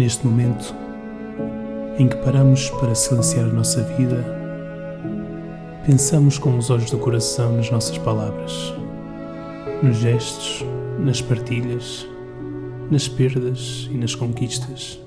neste momento em que paramos para silenciar a nossa vida, pensamos com os olhos do coração nas nossas palavras, nos gestos, nas partilhas, nas perdas e nas conquistas.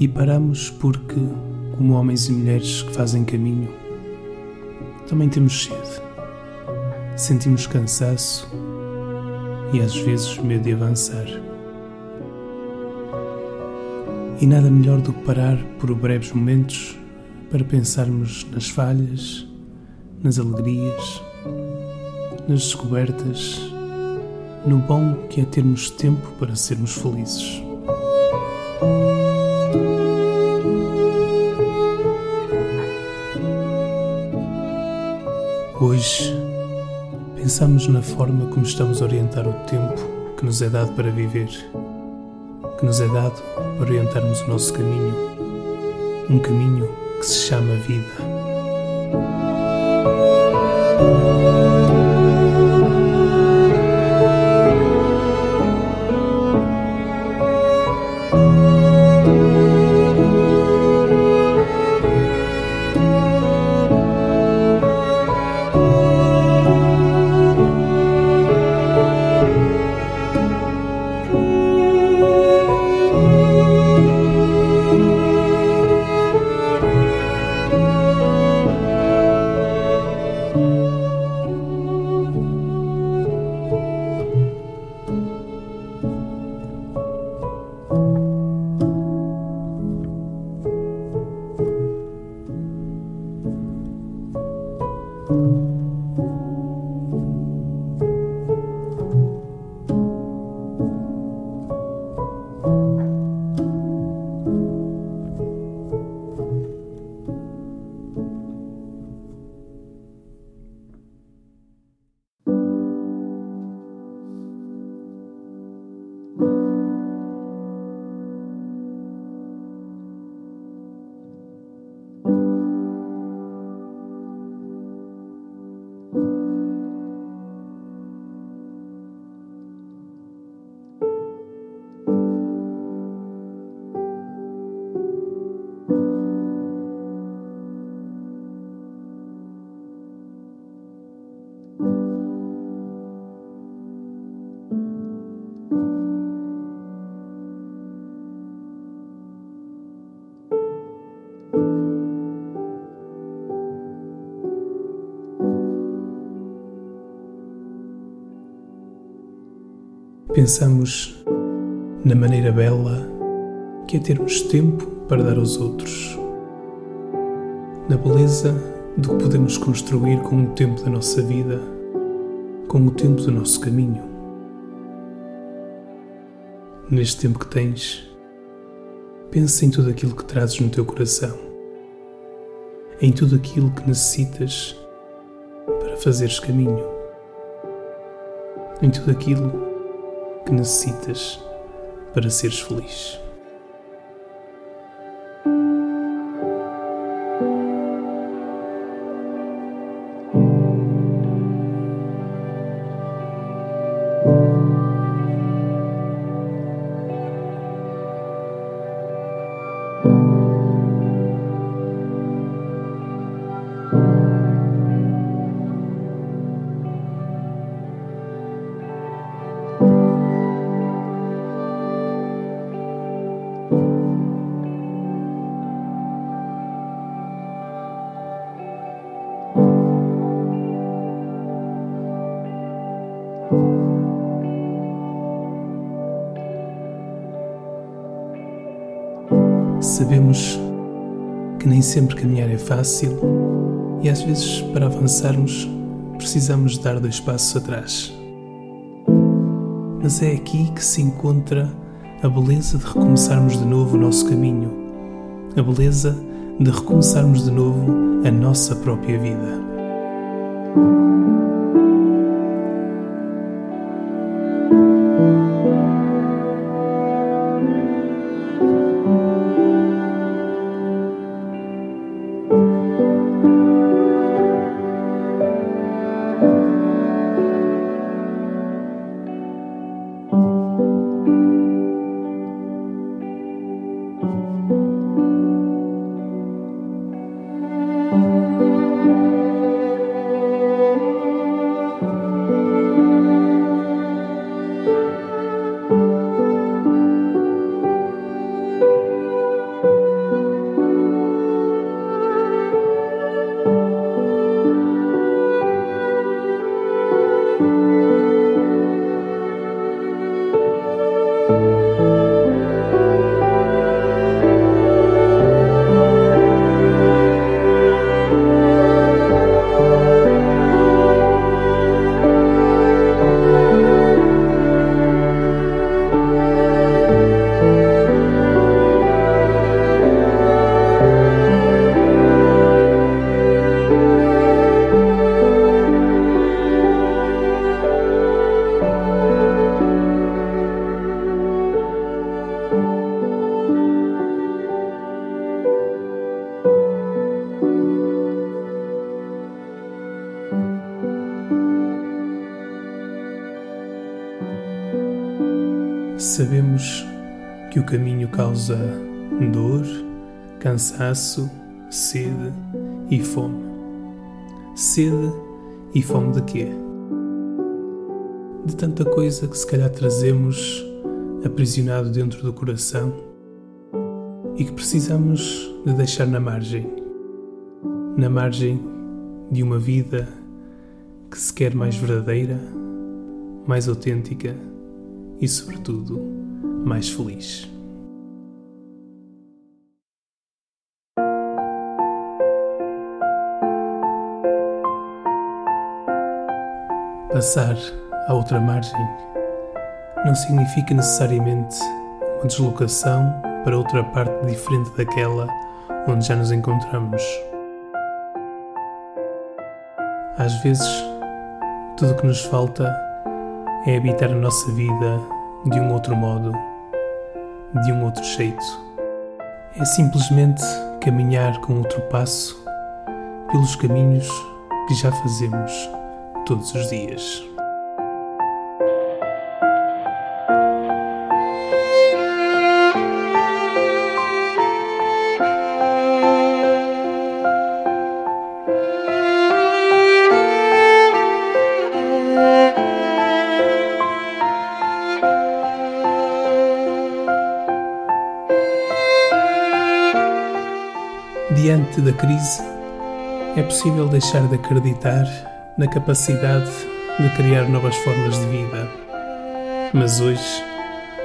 E paramos porque, como homens e mulheres que fazem caminho, também temos sede, sentimos cansaço e às vezes medo de avançar. E nada melhor do que parar por breves momentos para pensarmos nas falhas, nas alegrias, nas descobertas, no bom que é termos tempo para sermos felizes. Hoje pensamos na forma como estamos a orientar o tempo que nos é dado para viver, que nos é dado para orientarmos o nosso caminho, um caminho que se chama vida. Pensamos na maneira bela que é termos tempo para dar aos outros, na beleza do que podemos construir com o tempo da nossa vida, com o tempo do nosso caminho. Neste tempo que tens, pensa em tudo aquilo que trazes no teu coração, em tudo aquilo que necessitas para fazeres caminho, em tudo aquilo que necessitas para seres feliz. Sabemos que nem sempre caminhar é fácil e às vezes, para avançarmos, precisamos dar dois passos atrás. Mas é aqui que se encontra a beleza de recomeçarmos de novo o nosso caminho, a beleza de recomeçarmos de novo a nossa própria vida. Sabemos que o caminho causa dor, cansaço, sede e fome. Sede e fome de quê? De tanta coisa que se calhar trazemos aprisionado dentro do coração e que precisamos de deixar na margem. Na margem de uma vida que se quer mais verdadeira, mais autêntica e, sobretudo, mais feliz. Passar à outra margem não significa necessariamente uma deslocação para outra parte diferente daquela onde já nos encontramos. Às vezes, tudo o que nos falta é habitar a nossa vida de um outro modo, de um outro jeito. É simplesmente caminhar com outro passo pelos caminhos que já fazemos todos os dias. Diante da crise, é possível deixar de acreditar na capacidade de criar novas formas de vida. Mas hoje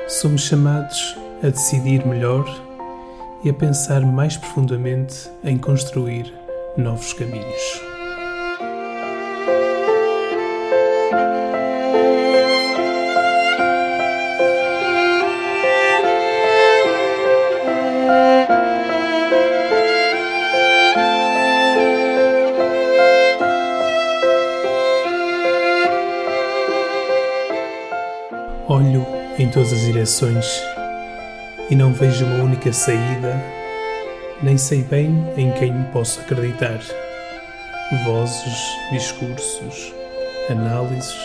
somos chamados a decidir melhor e a pensar mais profundamente em construir novos caminhos. Direções e não vejo uma única saída, nem sei bem em quem posso acreditar. Vozes, discursos, análises,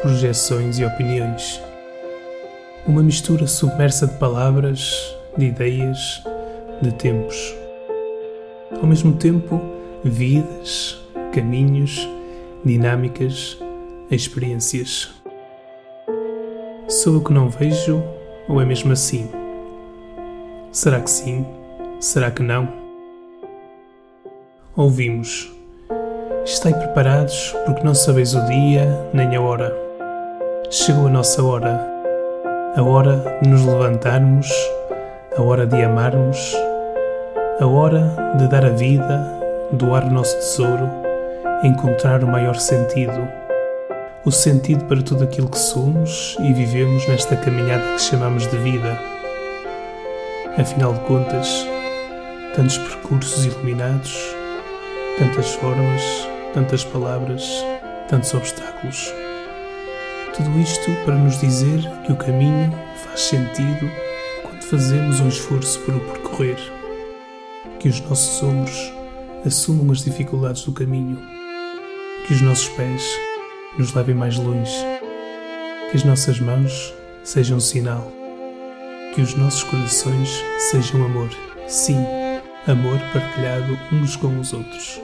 projeções e opiniões. Uma mistura submersa de palavras, de ideias, de tempos. Ao mesmo tempo, vidas, caminhos, dinâmicas, experiências. Sou o que não vejo ou é mesmo assim? Será que sim? Será que não? Ouvimos. Estai preparados porque não sabeis o dia nem a hora. Chegou a nossa hora. A hora de nos levantarmos, a hora de amarmos, a hora de dar a vida, doar o nosso tesouro, encontrar o maior sentido o sentido para tudo aquilo que somos e vivemos nesta caminhada que chamamos de vida. Afinal de contas, tantos percursos iluminados, tantas formas, tantas palavras, tantos obstáculos. Tudo isto para nos dizer que o caminho faz sentido quando fazemos um esforço por o percorrer, que os nossos ombros assumam as dificuldades do caminho, que os nossos pés nos levem mais longe. Que as nossas mãos sejam sinal. Que os nossos corações sejam amor. Sim, amor partilhado uns com os outros.